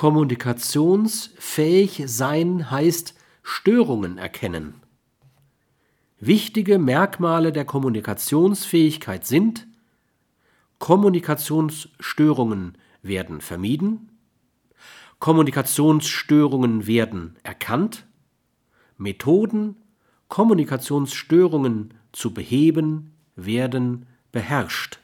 Kommunikationsfähig sein heißt Störungen erkennen. Wichtige Merkmale der Kommunikationsfähigkeit sind Kommunikationsstörungen werden vermieden, Kommunikationsstörungen werden erkannt, Methoden, Kommunikationsstörungen zu beheben, werden beherrscht